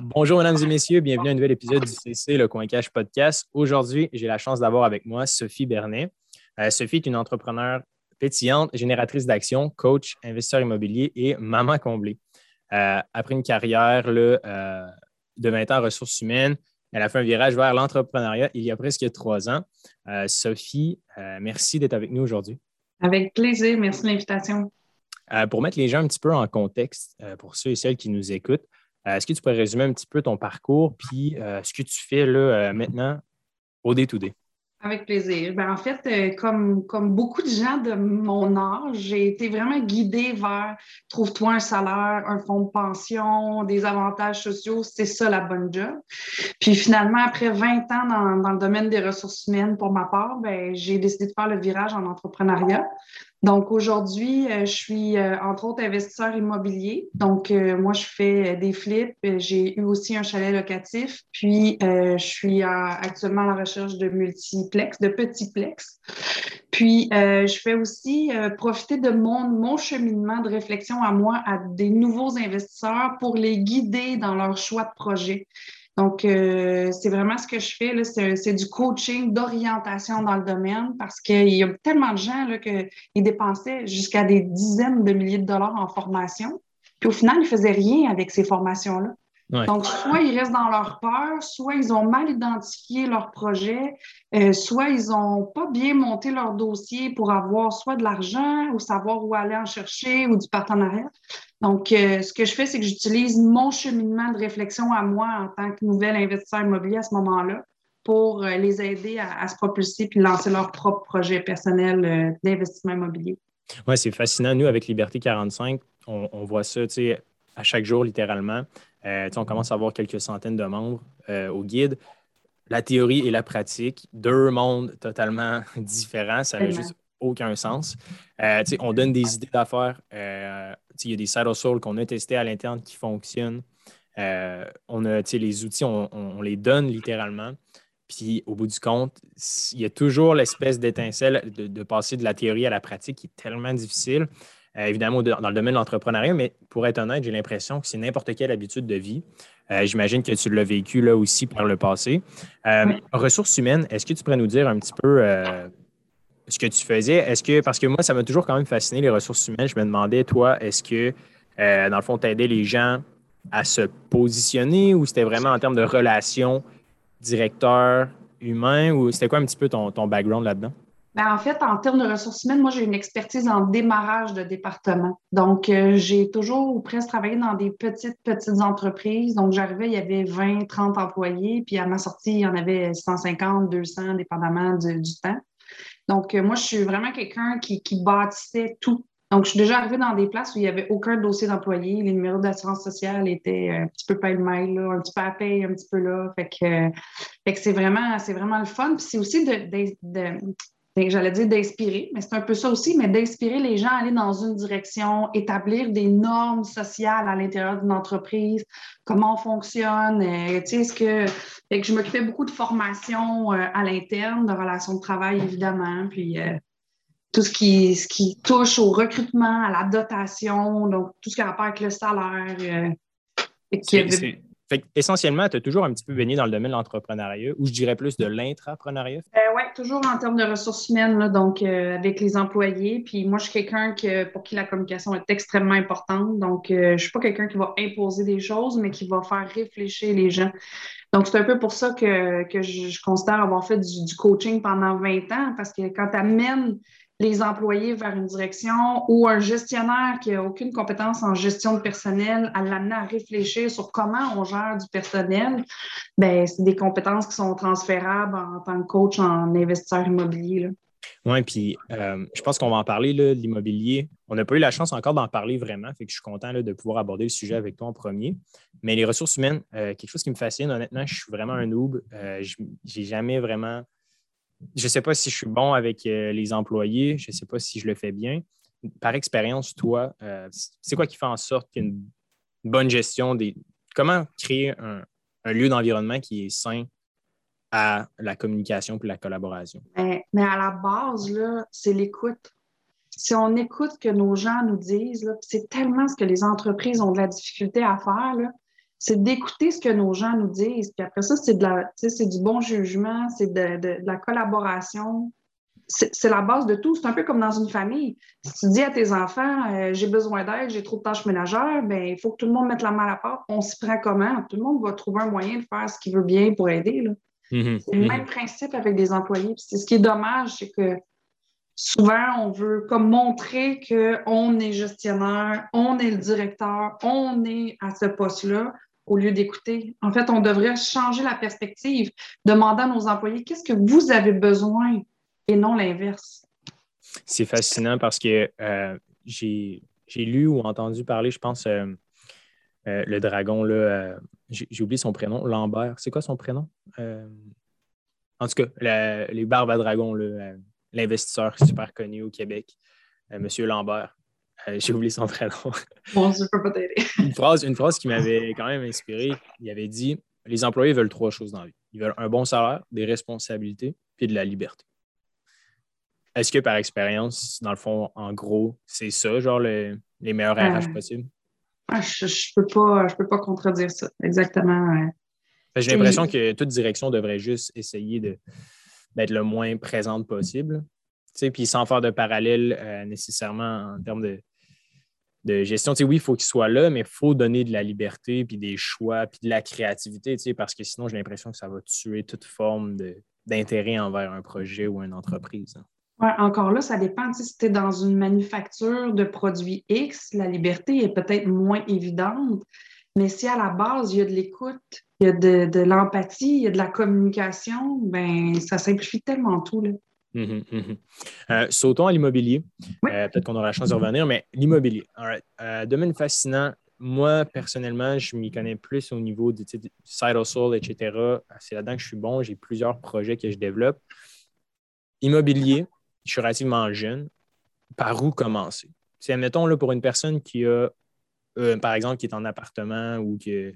Bonjour, mesdames et messieurs. Bienvenue à un nouvel épisode du CC, le Coin Cash Podcast. Aujourd'hui, j'ai la chance d'avoir avec moi Sophie Bernet. Euh, Sophie est une entrepreneure pétillante, génératrice d'action, coach, investisseur immobilier et maman comblée. Euh, après une carrière euh, de 20 ans en ressources humaines, elle a fait un virage vers l'entrepreneuriat il y a presque trois ans. Sophie, merci d'être avec nous aujourd'hui. Avec plaisir. Merci de l'invitation. pour mettre les gens un petit peu en contexte, pour ceux et celles qui nous écoutent, est-ce que tu pourrais résumer un petit peu ton parcours puis euh, ce que tu fais là, euh, maintenant au day-to-day? Avec plaisir. Ben, en fait, comme, comme beaucoup de gens de mon âge, j'ai été vraiment guidée vers trouve-toi un salaire, un fonds de pension, des avantages sociaux, c'est ça la bonne job. Puis finalement, après 20 ans dans, dans le domaine des ressources humaines, pour ma part, ben, j'ai décidé de faire le virage en entrepreneuriat. Donc aujourd'hui, euh, je suis euh, entre autres investisseur immobilier. Donc euh, moi, je fais des flips. J'ai eu aussi un chalet locatif. Puis je suis actuellement à la recherche de multiplex, de petits plex. Puis je fais aussi profiter de mon, mon cheminement de réflexion à moi à des nouveaux investisseurs pour les guider dans leur choix de projet. Donc, euh, c'est vraiment ce que je fais. C'est du coaching, d'orientation dans le domaine parce qu'il y a tellement de gens qu'ils dépensaient jusqu'à des dizaines de milliers de dollars en formation. Puis au final, ils ne faisaient rien avec ces formations-là. Donc, soit ils restent dans leur peur, soit ils ont mal identifié leur projet, euh, soit ils n'ont pas bien monté leur dossier pour avoir soit de l'argent ou savoir où aller en chercher ou du partenariat. Donc, euh, ce que je fais, c'est que j'utilise mon cheminement de réflexion à moi en tant que nouvel investisseur immobilier à ce moment-là pour euh, les aider à, se propulser puis lancer leur propre projet personnel d'investissement immobilier. Oui, c'est fascinant. Nous, avec Liberté 45, on, on voit ça à chaque jour, littéralement. Euh, on commence à avoir quelques centaines de membres euh, au guide. La théorie et la pratique, deux mondes totalement différents, ça n'a juste aucun sens. Euh, on donne des idées d'affaires. Il y a des side soul qu'on a testés à l'interne qui fonctionnent. on a les outils, on, les donne littéralement. Puis au bout du compte, il y a toujours l'espèce d'étincelle de, de, passer de la théorie à la pratique qui est tellement difficile. Euh, évidemment dans le domaine de l'entrepreneuriat, mais pour être honnête, j'ai l'impression que c'est n'importe quelle habitude de vie. Euh, j'imagine que tu l'as vécu là aussi par le passé. Euh, ressources humaines, est-ce que tu pourrais nous dire un petit peu ce que tu faisais? Est-ce que, parce que moi, ça m'a toujours quand même fasciné les ressources humaines, je me demandais, toi, est-ce que, dans le fond, tu aidais les gens à se positionner ou c'était vraiment en termes de relations directeur humain ou c'était quoi un petit peu ton background là-dedans? Ben, en fait, en termes de ressources humaines, moi, j'ai une expertise en démarrage de département. Donc, euh, j'ai toujours ou presque travaillé dans des petites, petites entreprises. Donc, j'arrivais, il y avait 20, 30 employés, puis à ma sortie, il y en avait 150, 200, dépendamment du, temps. Donc, euh, moi, je suis vraiment quelqu'un qui, qui bâtissait tout. Donc, je suis déjà arrivée dans des places où il n'y avait aucun dossier d'employé. Les numéros d'assurance sociale étaient un petit peu pêle-mêle, un petit peu à paye, un petit peu là. Fait que, fait que c'est vraiment, vraiment le fun. Puis c'est aussi de, j'allais dire d'inspirer, mais c'est un peu ça aussi, mais d'inspirer les gens à aller dans une direction, établir des normes sociales à l'intérieur d'une entreprise, comment on fonctionne, euh, tu sais, est-ce que, que je m'occupais beaucoup de formation euh, à l'interne, de relations de travail évidemment, puis euh, tout ce qui, ce qui touche au recrutement, à la dotation, donc tout ce qui a rapport avec le salaire. Essentiellement, tu as toujours un petit peu baigné dans le domaine de l'entrepreneuriat, ou je dirais plus de l'intrapreneuriat? Euh, oui, toujours en termes de ressources humaines, donc euh, avec les employés. Puis moi, je suis quelqu'un pour qui la communication est extrêmement importante. Donc, euh, je ne suis pas quelqu'un qui va imposer des choses, mais qui va faire réfléchir les gens. Donc, c'est un peu pour ça que, je, considère avoir fait du, coaching pendant 20 ans, parce que quand tu amènes les employés vers une direction ou un gestionnaire qui n'a aucune compétence en gestion de personnel, à l'amener à réfléchir sur comment on gère du personnel, ben, c'est des compétences qui sont transférables en tant que coach en investisseur immobilier. Oui, puis euh, je pense qu'on va en parler, de l'immobilier. On n'a pas eu la chance encore d'en parler vraiment, fait que je suis content de pouvoir aborder le sujet avec toi en premier. Mais les ressources humaines, euh, quelque chose qui me fascine, honnêtement, je suis vraiment un noob. Euh, je n'ai jamais vraiment je ne sais pas si je suis bon avec euh, les employés, je ne sais pas si je le fais bien. Par expérience, toi, euh, c'est quoi qui fait en sorte qu'il y ait une bonne gestion des. Comment créer un, lieu d'environnement qui est sain à la communication et la collaboration? Mais, à la base, c'est l'écoute. Si on écoute ce que nos gens nous disent, c'est tellement ce que les entreprises ont de la difficulté à faire, c'est d'écouter ce que nos gens nous disent. Puis après ça, c'est de la, c'est du bon jugement, c'est de, la collaboration. C'est la base de tout. C'est un peu comme dans une famille. Si tu dis à tes enfants, euh, j'ai besoin d'aide, j'ai trop de tâches ménagères, ben il faut que tout le monde mette la main à la porte. On s'y prend comment? Tout le monde va trouver un moyen de faire ce qu'il veut bien pour aider. Mm-hmm. c'est le même principe avec des employés. Ce qui est dommage, c'est que souvent, on veut comme montrer qu'on est gestionnaire, on est le directeur, on est à ce poste-là, au lieu d'écouter. En fait, on devrait changer la perspective, demander à nos employés qu'est-ce que vous avez besoin et non l'inverse. C'est fascinant parce que euh, j'ai lu ou entendu parler, je pense, euh, euh, le dragon, j'ai oublié son prénom, Lambert. C'est quoi son prénom? en tout cas, les barbes à dragon, l'investisseur super connu au Québec, M. Lambert. Euh, j'ai oublié son prénom. Bon, je peux pas t'aider. une, phrase, une phrase qui m'avait quand même inspiré. Il avait dit Les employés veulent trois choses dans la vie. Ils veulent un bon salaire, des responsabilités, puis de la liberté. Est-ce que par expérience, dans le fond, en gros, c'est ça, genre les meilleurs RH euh, possibles? Ah, je ne peux, pas, peux pas contredire ça. Exactement. J'ai l'impression que toute direction devrait juste essayer d'être le moins présente possible. Puis sans faire de parallèle euh, nécessairement en termes de, de gestion. oui, il faut qu'il soit là, mais il faut donner de la liberté, puis des choix, puis de la créativité, parce que sinon, j'ai l'impression que ça va tuer toute forme d'intérêt envers un projet ou une entreprise. Hein. Ouais, encore là, ça dépend. Si tu es dans une manufacture de produits X, la liberté est peut-être moins évidente, mais si à la base, il y a de l'écoute, il y a de, l'empathie, il y a de la communication, ben ça simplifie tellement tout. Là. Euh, sautons à l'immobilier. Euh, peut-être qu'on aura la chance de revenir, mais l'immobilier. Euh, domaine fascinant. Moi, personnellement, je m'y connais plus au niveau du side hustle, etc. C'est là-dedans que je suis bon. J'ai plusieurs projets que je développe. Immobilier, je suis relativement jeune. Par où commencer? C'est, admettons, là, pour une personne qui a, par exemple, qui est en appartement ou qui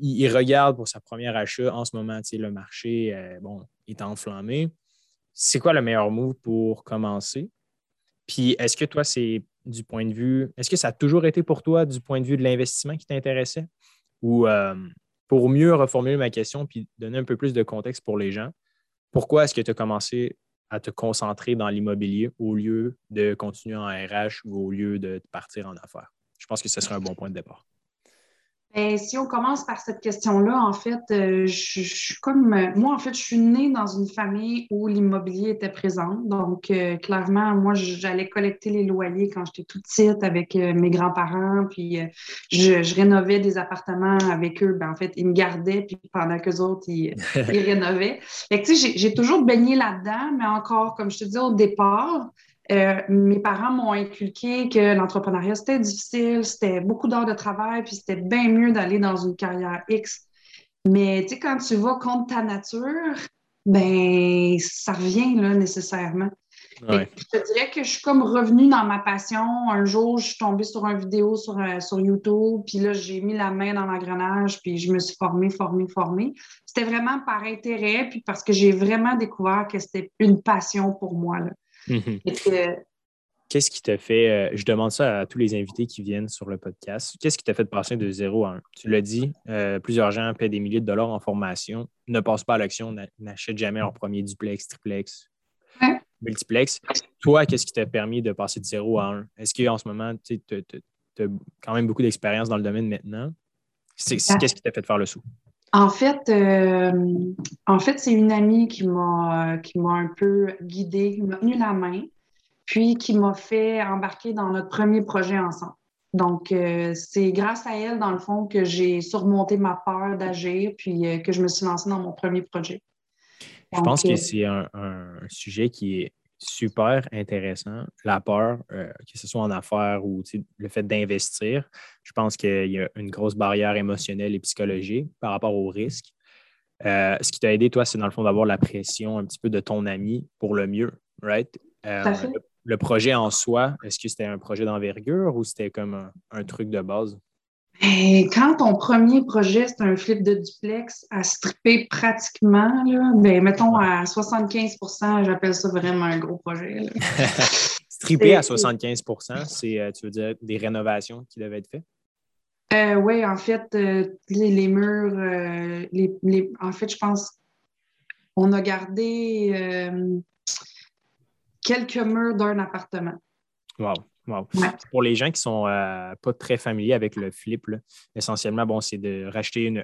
il, regarde pour sa première achat en ce moment, le marché bon, est enflammé c'est quoi le meilleur move pour commencer? Puis est-ce que toi, c'est du point de vue, est-ce que ça a toujours été pour toi du point de vue de l'investissement qui t'intéressait? Ou euh, pour mieux reformuler ma question puis donner un peu plus de contexte pour les gens, pourquoi est-ce que tu as commencé à te concentrer dans l'immobilier au lieu de continuer en RH ou au lieu de partir en affaires? Je pense que ce serait un bon point de départ. Ben, si on commence par cette question-là, en fait, euh, je, suis comme moi, en fait, je suis née dans une famille où l'immobilier était présent. Donc, euh, clairement, moi, j'allais collecter les loyers quand j'étais toute petite avec euh, mes grands-parents, puis je, rénovais des appartements avec eux. Ben, en fait, ils me gardaient, puis pendant qu'eux autres, ils, ils rénovaient. Fait tu sais, j'ai toujours baigné là-dedans, mais encore, comme je te dis au départ, euh, mes parents m'ont inculqué que l'entrepreneuriat, c'était difficile, c'était beaucoup d'heures de travail, puis c'était bien mieux d'aller dans une carrière X. Mais tu sais, quand tu vas contre ta nature, ben ça revient là nécessairement. Je te dirais que je suis comme revenue dans ma passion. Un jour, je suis tombée sur une vidéo sur, euh, sur YouTube, puis là, j'ai mis la main dans l'engrenage, puis je me suis formée, formée, formée. C'était vraiment par intérêt, puis parce que j'ai vraiment découvert que c'était une passion pour moi. Là. Mhm. Qu'est-ce qui t'a fait, euh, je demande ça à tous les invités qui viennent sur le podcast, qu'est-ce qui t'a fait passer de zéro à un? Tu l'as dit, euh, plusieurs gens paient des milliers de dollars en formation, ne passent pas à l'action, n'achètent jamais leur premier duplex, triplex, multiplex. Toi, qu'est-ce qui t'a permis de passer de zéro à un? Est-ce qu'en ce moment, tu as quand même beaucoup d'expérience dans le domaine maintenant? Qu'est-ce qui t'a fait faire le saut? En fait, euh, en fait, c'est une amie qui m'a qui m'a un peu guidée, qui m'a tenu la main, puis qui m'a fait embarquer dans notre premier projet ensemble. Donc, euh, c'est grâce à elle, dans le fond, que j'ai surmonté ma peur d'agir, puis euh, que je me suis lancée dans mon premier projet. Je pense que c'est un, sujet qui est super intéressant. La peur, euh, que ce soit en affaires ou le fait d'investir, je pense qu'il y a une grosse barrière émotionnelle et psychologique par rapport au risque. Euh, ce qui t'a aidé, toi, c'est dans le fond d'avoir la pression un petit peu de ton ami pour le mieux, right? Euh, le, projet en soi, est-ce que c'était un projet d'envergure ou c'était comme un truc de base? Quand ton premier projet, c'est un flip de duplex à stripper pratiquement, là, ben, mettons à 75% j'appelle ça vraiment un gros projet. stripper à 75% c'est, euh, tu veux dire, des rénovations qui devaient être faites? Euh, oui, en fait, euh, les, murs, euh, les, en fait, je pense on a gardé quelques murs d'un appartement. Wow. Wow. Pour les gens qui ne sont pas très familiers avec le flip, essentiellement, bon, c'est de racheter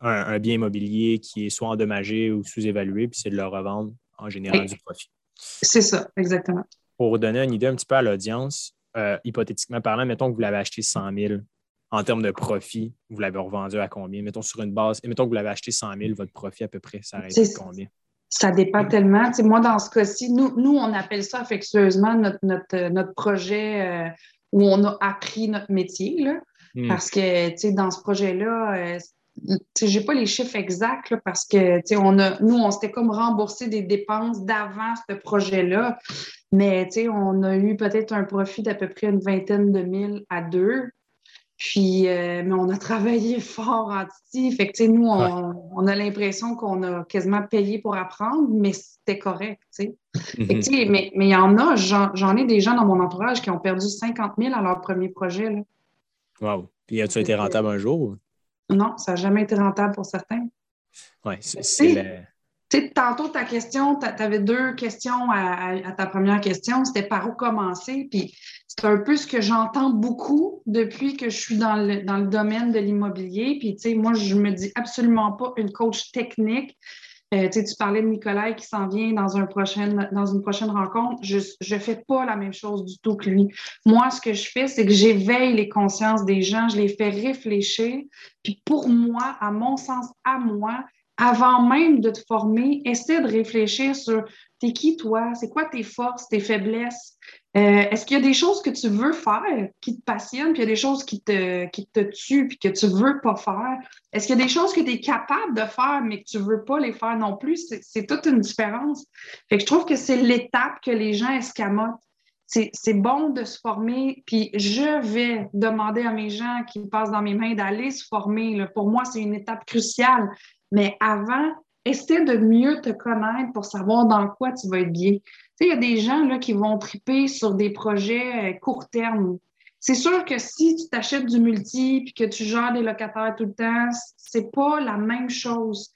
un, bien immobilier qui est soit endommagé ou sous-évalué, puis c'est de le revendre en général du profit. C'est ça, exactement. Pour donner une idée un petit peu à l'audience, hypothétiquement parlant, mettons que vous l'avez acheté 100 000 en termes de profit, vous l'avez revendu à combien? Mettons sur une base, et mettons que vous l'avez acheté 100 000, votre profit à peu près, ça arrête à combien? Ça dépend tellement. moi, dans ce cas-ci, nous, nous, on appelle ça affectueusement notre, notre, projet euh, où on a appris notre métier. Là, hmm. Parce que dans ce projet-là, euh, je n'ai pas les chiffres exacts parce que on a, nous, on s'était comme remboursé des dépenses d'avant ce projet-là. Mais on a eu peut-être un profit d'à peu près une vingtaine de mille à deux. Puis, euh, mais on a travaillé fort en Titi. Fait que, nous, on, a l'impression qu'on a quasiment payé pour apprendre, mais c'était correct, tu mhm. mais il y en a, j'en ai des gens dans mon entourage qui ont perdu 50 000 à leur premier projet. Là. Wow. Puis, as-tu été rentable un jour? Non, ça n'a jamais été rentable pour certains. Oui, c'est tantôt, ta question, tu avais deux questions à, ta première question. C'était par où commencer? Puis c'est un peu ce que j'entends beaucoup depuis que je suis dans le, dans le domaine de l'immobilier. Puis, tu sais, moi, je me dis absolument pas une coach technique. Euh, tu parlais de Nicolas qui s'en vient dans, un dans une prochaine rencontre. Je ne fais pas la même chose du tout que lui. Moi, ce que je fais, c'est que j'éveille les consciences des gens, je les fais réfléchir. Puis pour moi, à mon sens, à moi, avant même de te former, essaie de réfléchir sur t'es qui toi, c'est quoi tes forces, tes faiblesses? Euh, est-ce qu'il y a des choses que tu veux faire qui te passionnent, puis il y a des choses qui te, qui te tuent, puis que tu veux pas faire? Est-ce qu'il y a des choses que tu es capable de faire, mais que tu veux pas les faire non plus? C'est toute une différence. Fait que je trouve que c'est l'étape que les gens escamotent. C'est bon de se former, puis je vais demander à mes gens qui passent dans mes mains d'aller se former. Pour moi, c'est une étape cruciale. Mais avant, essaie de mieux te connaître pour savoir dans quoi tu vas être bien. Il y a des gens là, qui vont triper sur des projets euh, court terme. C'est sûr que si tu t'achètes du multi puis que tu gères des locataires tout le temps, c'est pas la même chose.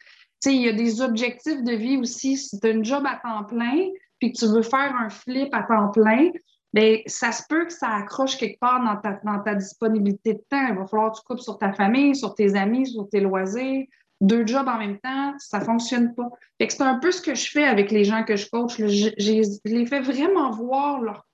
Il y a des objectifs de vie aussi. Si tu as une job à temps plein puis que tu veux faire un flip à temps plein, bien, ça se peut que ça accroche quelque part dans ta, dans ta disponibilité de temps. Il va falloir que tu coupes sur ta famille, sur tes amis, sur tes loisirs deux jobs en même temps, ça ne fonctionne pas. c'est un peu ce que je fais avec les gens que je coach. Je, les fais vraiment voir leur,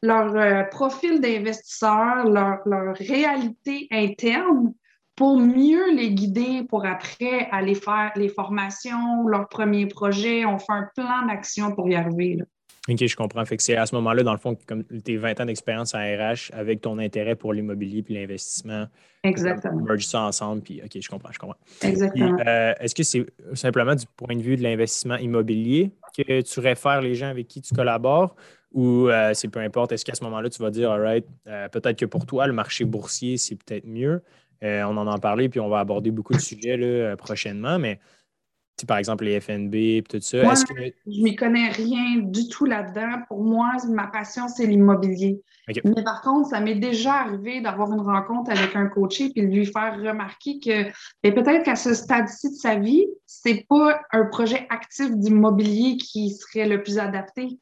leur euh, profil d'investisseur, leur, réalité interne pour mieux les guider pour après aller faire les formations, leurs premiers projets. On fait un plan d'action pour y arriver. OK, je comprends. Fait que c'est à ce moment-là, dans le fond, comme tes 20 ans d'expérience en RH avec ton intérêt pour l'immobilier puis l'investissement. Exactement. Merge ça ensemble, puis OK, je comprends, je comprends. Exactement. Euh, est-ce que c'est simplement du point de vue de l'investissement immobilier que tu réfères les gens avec qui tu collabores ou euh, c'est peu importe, est-ce qu'à ce, moment-là, tu vas dire, all right, euh, peut-être que pour toi, le marché boursier, c'est peut-être mieux? on en a parlé, puis on va aborder beaucoup de sujets là, prochainement, mais par exemple les FNB et tout ça. Moi, que... Je m'y connais rien du tout là-dedans. Pour moi, ma passion, c'est l'immobilier. Mais par contre, ça m'est déjà arrivé d'avoir une rencontre avec un coaché puis de lui faire remarquer que peut-être qu'à ce stade-ci de sa vie, c'est pas un projet actif d'immobilier qui serait le plus adapté.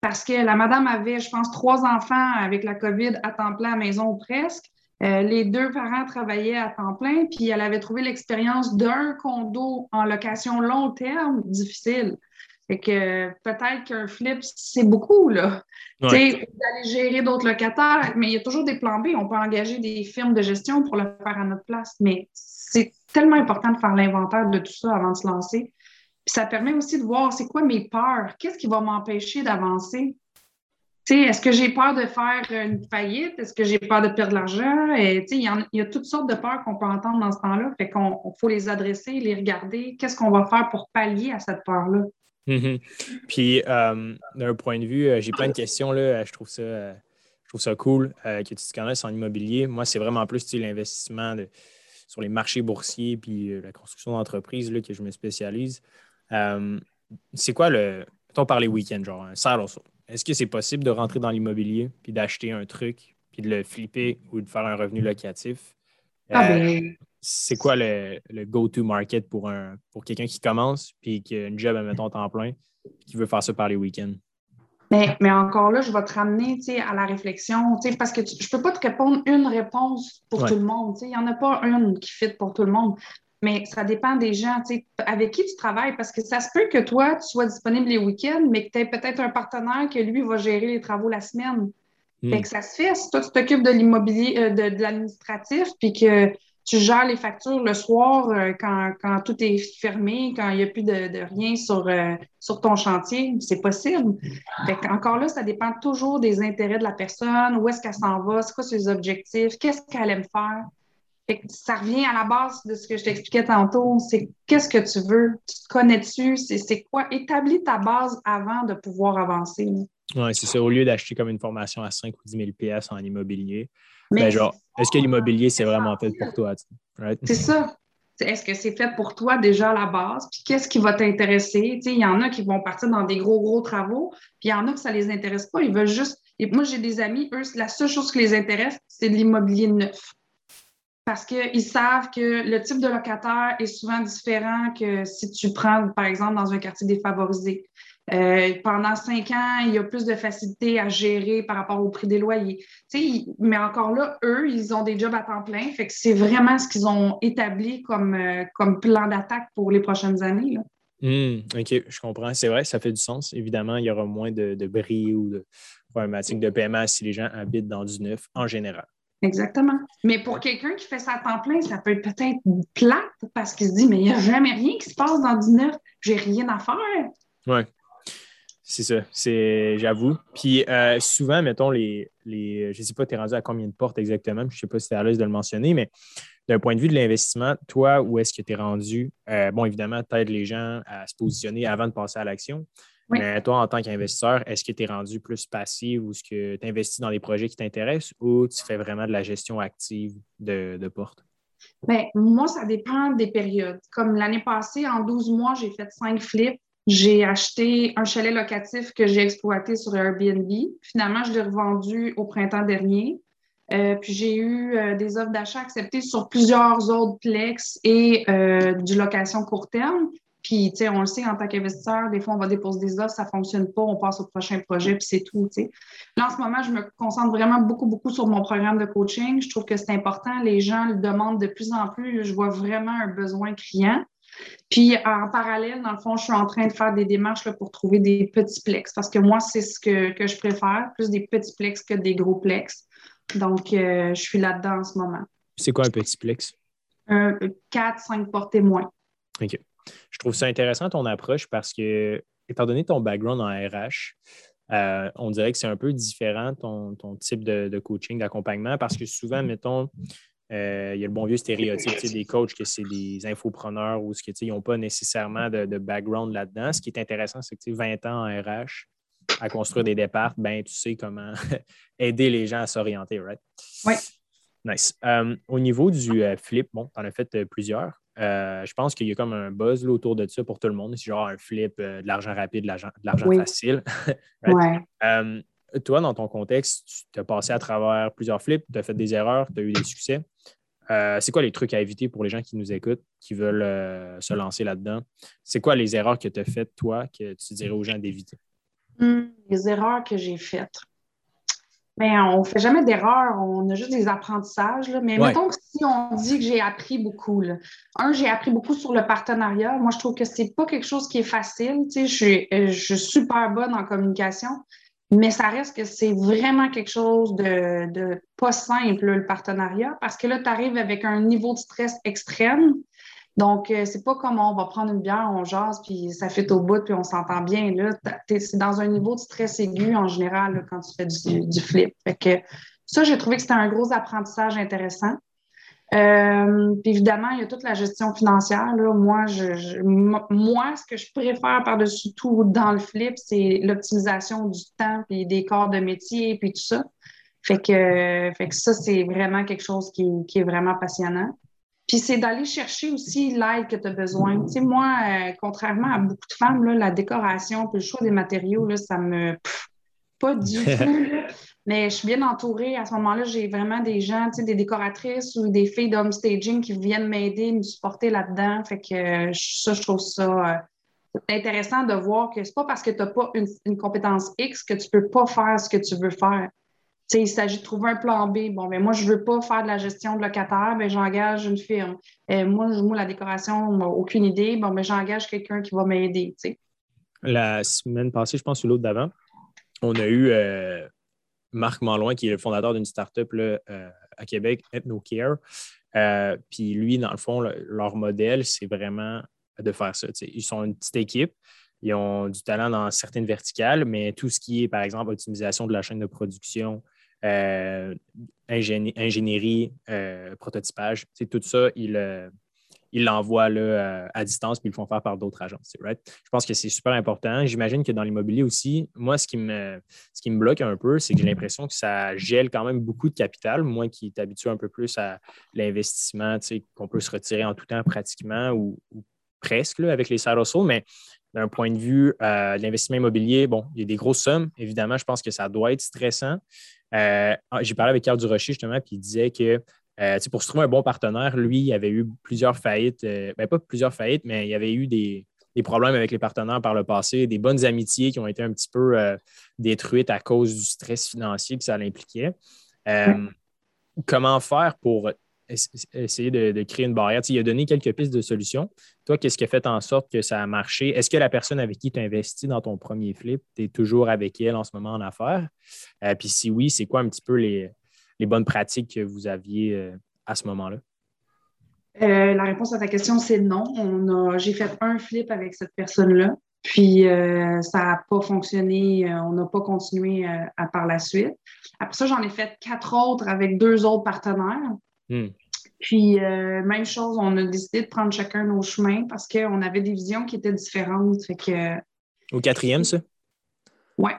Parce que la madame avait, je pense, trois enfants avec la COVID à temps plein à la maison ou presque. Euh, les deux parents travaillaient à temps plein, puis elle avait trouvé l'expérience d'un condo en location long terme difficile. Fait que peut-être qu'un flip, c'est beaucoup, là. Tu sais, d'aller gérer d'autres locataires, mais il y a toujours des plans B. On peut engager des firmes de gestion pour le faire à notre place. Mais c'est tellement important de faire l'inventaire de tout ça avant de se lancer. Puis ça permet aussi de voir c'est quoi mes peurs, qu'est-ce qui va m'empêcher d'avancer? Est-ce que j'ai peur de faire une faillite? Est-ce que j'ai peur de perdre de l'argent? Il y, a toutes sortes de peurs qu'on peut entendre dans ce temps-là. Fait qu'on faut les adresser, les regarder. Qu'est-ce qu'on va faire pour pallier à cette peur-là? Mm-hmm. Puis, euh, d'un point de vue, euh, j'ai plein de questions. Là, je, trouve ça, je trouve ça cool que tu te connaisses en immobilier. Moi, c'est vraiment plus l'investissement sur les marchés boursiers puis euh, la construction d'entreprises que je me spécialise. c'est quoi le. Mettons par les week-ends, genre un saddle est-ce que c'est possible de rentrer dans l'immobilier puis d'acheter un truc puis de le flipper ou de faire un revenu locatif? Ah, ben, c'est quoi le, go-to market pour, un, pour quelqu'un qui commence puis qui a une job, mettons, temps plein, qui veut faire ça par les week-ends? Mais, mais, encore là, je vais te ramener à la réflexion, parce que je ne peux pas te répondre une réponse pour tout le monde. Il n'y en a pas une qui fit pour tout le monde. Mais ça dépend des gens, avec qui tu travailles, parce que ça se peut que toi, tu sois disponible les week-ends, mais que tu aies peut-être un partenaire que lui va gérer les travaux la semaine. Fait que ça se fait. Si toi, tu t'occupes de l'immobilier, euh, de, de l'administratif, puis que tu gères les factures le soir euh, quand, tout est fermé, quand il n'y a plus de, rien sur, euh, sur ton chantier, c'est possible. Encore là, ça dépend toujours des intérêts de la personne, où est-ce qu'elle s'en va, c'est quoi ses objectifs, qu'est-ce qu'elle aime faire. Ça revient à la base de ce que je t'expliquais tantôt, c'est qu'est-ce que tu veux, tu te connais-tu, c'est quoi, établis ta base avant de pouvoir avancer. Oui, c'est ça. Au lieu d'acheter comme une formation à 5 ou 10 000 PS en immobilier, mais ben, genre, est-ce que l'immobilier, c'est vraiment fait pour toi? C'est ça. Est-ce que c'est fait pour toi déjà à la base? Puis qu'est-ce qui va t'intéresser? Il y en a qui vont partir dans des gros, gros travaux, puis il y en a que ça ne les intéresse pas. Ils veulent juste. Et moi, j'ai des amis, eux, la seule chose qui les intéresse, c'est l'immobilier neuf. Parce qu'ils savent que le type de locataire est souvent différent que si tu prends, par exemple, dans un quartier défavorisé. Euh, pendant cinq ans, il y a plus de facilité à gérer par rapport au prix des loyers. mais encore là, eux, ils ont des jobs à temps plein. C'est vraiment ce qu'ils ont établi comme, euh, plan d'attaque pour les prochaines années. Hmm, OK, je comprends. C'est vrai, ça fait du sens. Évidemment, il y aura moins de, de bris ou de problématiques de paiement si les gens habitent dans du neuf en général. Exactement. Mais pour quelqu'un qui fait ça à temps plein, ça peut être peut-être plate parce qu'il se dit, mais il n'y a jamais rien qui se passe dans du neuf. J'ai rien à faire. Oui. C'est ça, c'est, j'avoue. Puis euh, souvent, mettons, les, les je ne sais pas, tu es rendu à combien de portes exactement, je ne sais pas si tu es à l'aise de le mentionner, mais d'un point de vue de l'investissement, toi, où est-ce que tu es rendu? Euh, bon, évidemment, tu aides les gens à se positionner avant de passer à l'action. Mais toi, en tant qu'investisseur, est-ce que tu es rendu plus passif ou est-ce que tu investis dans des projets qui t'intéressent ou tu fais vraiment de la gestion active de, de portes? Bien, moi, ça dépend des périodes. Comme l'année passée, en 12 mois, j'ai fait cinq flips j'ai acheté un chalet locatif que j'ai exploité sur Airbnb. Finalement, je l'ai revendu au printemps dernier. Euh, puis j'ai eu euh, des offres d'achat acceptées sur plusieurs autres plex et euh, du location court terme. Puis, tu sais, on le sait, en tant qu'investisseur, des fois, on va déposer des offres, ça ne fonctionne pas, on passe au prochain projet, puis c'est tout, tu sais. Là, en ce moment, je me concentre vraiment beaucoup, beaucoup sur mon programme de coaching. Je trouve que c'est important. Les gens le demandent de plus en plus. Je vois vraiment un besoin criant. Puis en parallèle, dans le fond, je suis en train de faire des démarches là, pour trouver des petits plex parce que moi, c'est ce que, je préfère, plus des petits plex que des gros plex. Donc, euh, je suis là-dedans en ce moment. C'est quoi un petit plex? Un 4, 5 portes moins. OK. Je trouve ça intéressant ton approche parce que, étant donné ton background en RH, euh, on dirait que c'est un peu différent ton, type de, de coaching, d'accompagnement, parce que souvent, mettons, euh, il y a le bon vieux stéréotype des coachs que c'est des infopreneurs ou ce qu'ils n'ont pas nécessairement de, background là-dedans. Ce qui est intéressant, c'est que 20 ans en RH, à construire des départs, ben, tu sais comment aider les gens à s'orienter, right? Oui. Nice. Euh, au niveau du euh, flip, bon, tu en as fait plusieurs. je pense qu'il y a comme un buzz autour de ça pour tout le monde. C'est genre un flip, de l'argent rapide, de l'argent facile. toi, dans ton contexte, tu as passé à travers plusieurs flips, tu as fait des erreurs, tu as eu des succès. Euh, c'est quoi les trucs à éviter pour les gens qui nous écoutent, qui veulent euh, se lancer là-dedans? C'est quoi les erreurs que tu as faites, toi, que tu dirais aux gens d'éviter? Hmm, les erreurs que j'ai faites. Bien, on ne fait jamais d'erreurs, on a juste des apprentissages. Mais mettons que si on dit que j'ai appris beaucoup, un, j'ai appris beaucoup sur le partenariat. Moi, je trouve que ce n'est pas quelque chose qui est facile. je suis, euh, je suis super bonne en communication, mais ça reste que c'est vraiment quelque chose de, pas simple, le partenariat, parce que là, tu arrives avec un niveau de stress extrême. Donc, euh, c'est pas comme on va prendre une bière, on jase, puis ça fait au bout, puis on s'entend bien. C'est dans un niveau de stress aigu en général quand tu fais du, flip. Fait que ça, j'ai trouvé que c'était un gros apprentissage intéressant. Euh, puis évidemment, il y a toute la gestion financière. Là. Moi, je, moi, ce que je préfère par-dessus tout dans le flip, c'est l'optimisation du temps, puis des corps de métier, puis tout ça. Fait que ça, c'est vraiment quelque chose qui, qui, est vraiment passionnant. Puis c'est d'aller chercher aussi l'aide que tu as besoin. Tu sais, moi, euh, contrairement à beaucoup de femmes, là, la décoration puis le choix des matériaux, là, ça me... pas du tout. Mais je suis bien entourée. À ce moment-là, j'ai vraiment des gens, des décoratrices ou des filles d'home staging qui viennent m'aider, me supporter là-dedans. Fait que ça, je trouve ça euh, intéressant de voir que c'est pas parce que tu n'as pas une, une, compétence X que tu peux pas faire ce que tu veux faire il s'agit de trouver un plan B. Bon, mais ben, moi, je ne veux pas faire de la gestion de locataire, mais ben, j'engage une firme. Euh, moi, moi, la décoration, aucune idée. Bon, mais ben, j'engage quelqu'un qui va m'aider. La semaine passée, je pense, ou l'autre d'avant, on a eu euh, Marc Malouin, qui est le fondateur d'une start-up euh, à Québec, EthnoCare. Puis lui, dans le fond, leur modèle, c'est vraiment de faire ça. Ils sont une petite équipe. Ils ont du talent dans certaines verticales, mais tout ce qui est, par exemple, optimisation de la chaîne de production, euh, ingénierie, euh, prototypage. tout ça, ils euh, l'envoient à distance puis ils le font faire par d'autres agences. Je pense que c'est super important. J'imagine que dans l'immobilier aussi, moi, ce qui me, ce qui me bloque un peu, c'est que j'ai l'impression que ça gèle quand même beaucoup de capital. Moi qui est habitué un peu plus à l'investissement, qu'on peut se retirer en tout temps pratiquement ou, presque avec les side mais d'un point de vue de l'investissement immobilier, bon, il y a des grosses sommes. Évidemment, je pense que ça doit être stressant. Euh, ah, j'ai parlé avec Carl Durocher justement, puis il disait que euh, pour se trouver un bon partenaire, lui, il avait eu plusieurs faillites, euh, ben, pas plusieurs faillites, mais il y avait eu des, problèmes avec les partenaires par le passé, des bonnes amitiés qui ont été un petit peu détruites à cause du stress financier que ça l'impliquait. Comment faire pour essayer de, créer une barrière. il a donné quelques pistes de solutions. Toi, qu'est-ce qui a fait en sorte que ça a marché? Est-ce que la personne avec qui tu as investi dans ton premier flip, tu es toujours avec elle en ce moment en affaires? Euh, puis si oui, c'est quoi un petit peu les, bonnes pratiques que vous aviez euh, à ce moment-là? Euh, la réponse à ta question, c'est non. j'ai fait un flip avec cette personne-là, puis ça n'a pas fonctionné. on n'a pas continué par la suite. Après ça, j'en ai fait quatre autres avec deux autres partenaires. Hmm. Puis, euh, même chose, on a décidé de prendre chacun nos chemins parce qu'on avait des visions qui étaient différentes. Fait que... Au quatrième, ça? Oui.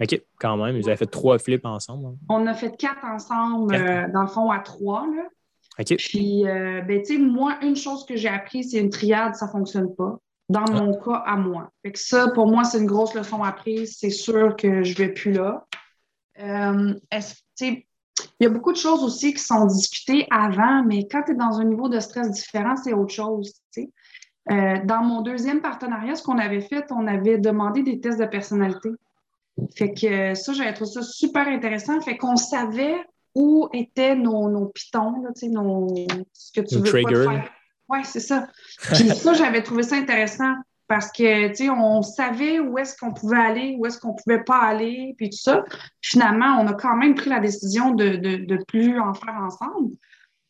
OK, quand même. Vous avez fait trois flips ensemble. Hein? On a fait quatre ensemble, euh, dans le fond, à trois. Là. OK. Puis, euh, ben, tu sais, moi, une chose que j'ai appris, c'est une triade, ça ne fonctionne pas. Dans mon cas, à moi. Fait que ça, pour moi, c'est une grosse leçon apprise. C'est sûr que je ne vais plus là. est-ce, il y a beaucoup de choses aussi qui sont discutées avant, mais quand tu es dans un niveau de stress différent, c'est autre chose. Euh, dans mon deuxième partenariat, ce qu'on avait fait, on avait demandé des tests de personnalité. Fait que ça, j'avais trouvé ça super intéressant. Fait qu'on savait où étaient nos, nos pitons, là, nos, ce que tu veux pas faire. Oui, c'est ça. Puis ça, j'avais trouvé ça intéressant parce que, tu sais, on savait où est-ce qu'on pouvait aller, où est-ce qu'on pouvait pas aller, puis tout ça. Finalement, on a quand même pris la décision de ne plus en faire ensemble.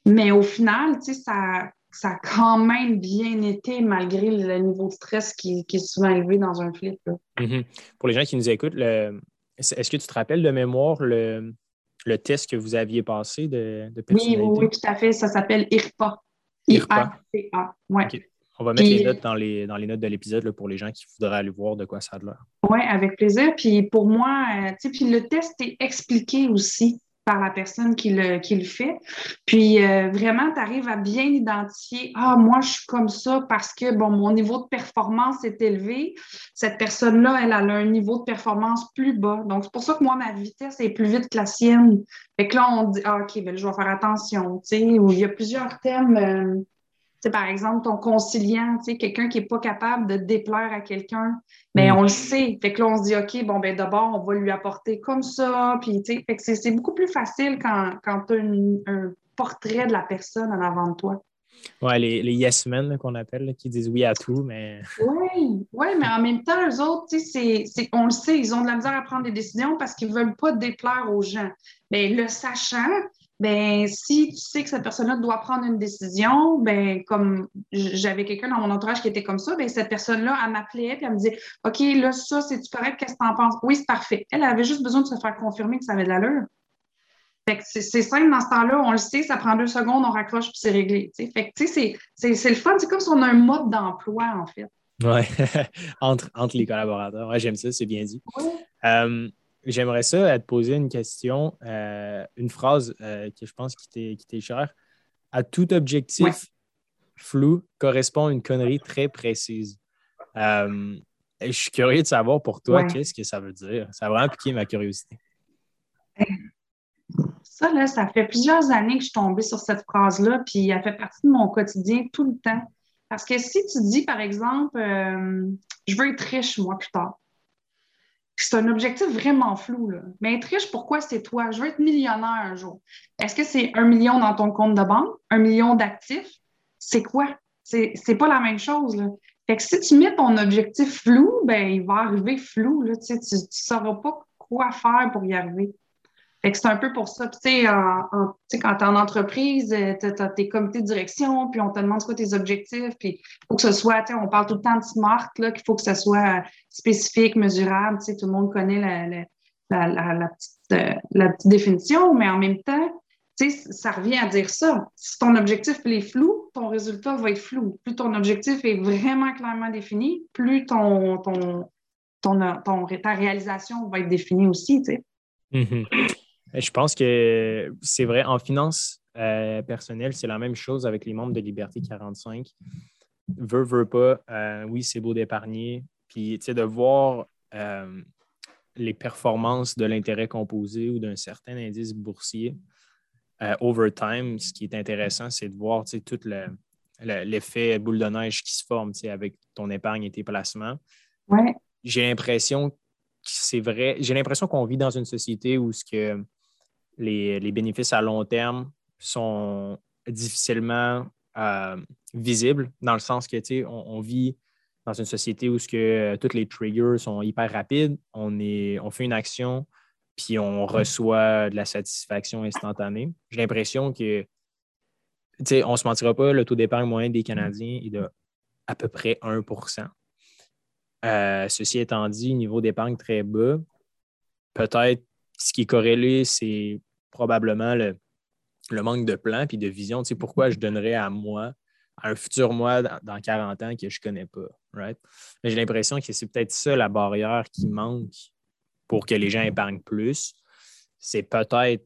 Mais au final, tu sais, ça, ça a quand même bien été malgré le niveau de stress qui, est souvent élevé dans un flip. Mm-hmm. Pour les gens qui nous écoutent, est-ce que tu te rappelles de mémoire le, test que vous aviez passé de, de personnalité? Oui, oui, tout à fait. Ça s'appelle IRPA. IRPA. Oui. On va mettre les notes dans les, dans les notes de l'épisode pour les gens qui voudraient aller voir de quoi ça a l'air. Oui, avec plaisir. Puis pour moi, euh, tu sais, puis le test est expliqué aussi par la personne qui le, qui le fait. Puis euh, vraiment, tu arrives à bien identifier Ah, moi, je suis comme ça parce que bon, mon niveau de performance est élevé. Cette personne-là, elle, a un niveau de performance plus bas. Donc, c'est pour ça que moi, ma vitesse est plus vite que la sienne. Fait que là, on dit ah, OK, ben, je vais faire attention. Tu sais, il y a plusieurs thèmes. Euh, par exemple, ton conciliant, quelqu'un qui n'est pas capable de déplaire à quelqu'un, mais mm. on le sait. Fait que là, on se dit, OK, bon, ben d'abord, on va lui apporter comme ça. Puis, c'est beaucoup plus facile quand, quand tu as un portrait de la personne en avant de toi. Oui, les, les yes men qu'on appelle, qui disent oui à tout, mais. Oui, ouais, mais en même temps, eux autres, on le sait, ils ont de la misère à prendre des décisions parce qu'ils ne veulent pas déplaire aux gens. Mais le sachant, ben si tu sais que cette personne-là doit prendre une décision, ben comme j'avais quelqu'un dans mon entourage qui était comme ça, ben cette personne-là, elle m'appelait puis elle me disait OK, là, ça, c'est-tu correct? Qu'est-ce que tu en penses? Oui, c'est parfait. Elle avait juste besoin de se faire confirmer que ça avait de l'allure. Fait que c'est simple dans ce temps-là, on le sait, ça prend deux secondes, on raccroche puis c'est réglé. Fait que tu sais, c'est le fun, c'est comme si on a un mode d'emploi, en fait. Oui, entre, entre les collaborateurs. Ouais, j'aime ça, c'est bien dit. Euh, J'aimerais ça te poser une question, euh, une phrase euh, que je pense qui t'est chère. À tout objectif flou correspond une connerie très précise. Euh, je suis curieux de savoir pour toi, qu'est-ce que ça veut dire? Ça a vraiment piqué ma curiosité. Ça, là, ça fait plusieurs années que je suis tombée sur cette phrase-là, puis elle fait partie de mon quotidien tout le temps. Parce que si tu dis, par exemple, je veux être riche, moi, plus tard, c'est un objectif vraiment flou. Là. Mais être riche, pourquoi c'est toi? Je veux être millionnaire un jour. Est-ce que c'est un million dans ton compte de banque, un million d'actifs? C'est quoi? C'est, pas la même chose. Là. Fait que si tu mets ton objectif flou, ben il va arriver flou. Là, tu ne sauras pas quoi faire pour y arriver c'est un peu pour ça. Tu sais, quand tu es en entreprise, euh, tu as, tes comités de direction, puis on te demande quoi tes objectifs, puis il faut que ce soit, on parle tout le temps de SMART, qu'il faut que ce soit spécifique, mesurable. Tu sais, tout le monde connaît la, petite, euh, la, petite, définition, mais en même temps, tu sais, ça revient à dire ça. Si ton objectif est flou, ton résultat va être flou. Plus ton objectif est vraiment clairement défini, plus ton, ton, ton, ta réalisation va être définie aussi. Tu sais. Mm-hmm. Je pense que c'est vrai. En finance euh, personnelle, c'est la même chose avec les membres de Liberté 45. Veux, veux pas, euh, oui, c'est beau d'épargner. Puis, tu sais, de voir euh, les performances de l'intérêt composé ou d'un certain indice boursier over time, ce qui est intéressant, c'est de voir, tu sais, tout l'effet boule de neige qui se forme, tu sais, avec ton épargne et tes placements. Ouais. J'ai l'impression que c'est vrai. J'ai l'impression qu'on vit dans une société où ce que les, bénéfices à long terme sont difficilement euh, visibles, dans le sens que on, on vit dans une société où ce que, euh, tous les triggers sont hyper rapides. On, est, on fait une action, puis on reçoit de la satisfaction instantanée. J'ai l'impression que, on ne se mentira pas, le taux d'épargne moyen des Canadiens est de à peu près 1% euh, Ceci étant dit, niveau d'épargne très bas, peut-être ce qui est corrélé, c'est probablement le, manque de plan et de vision. Tu pourquoi je donnerais à moi, à un futur moi dans, 40 ans que je ne connais pas. Right? Mais j'ai l'impression que c'est peut-être ça la barrière qui manque pour que les gens épargnent plus. C'est peut-être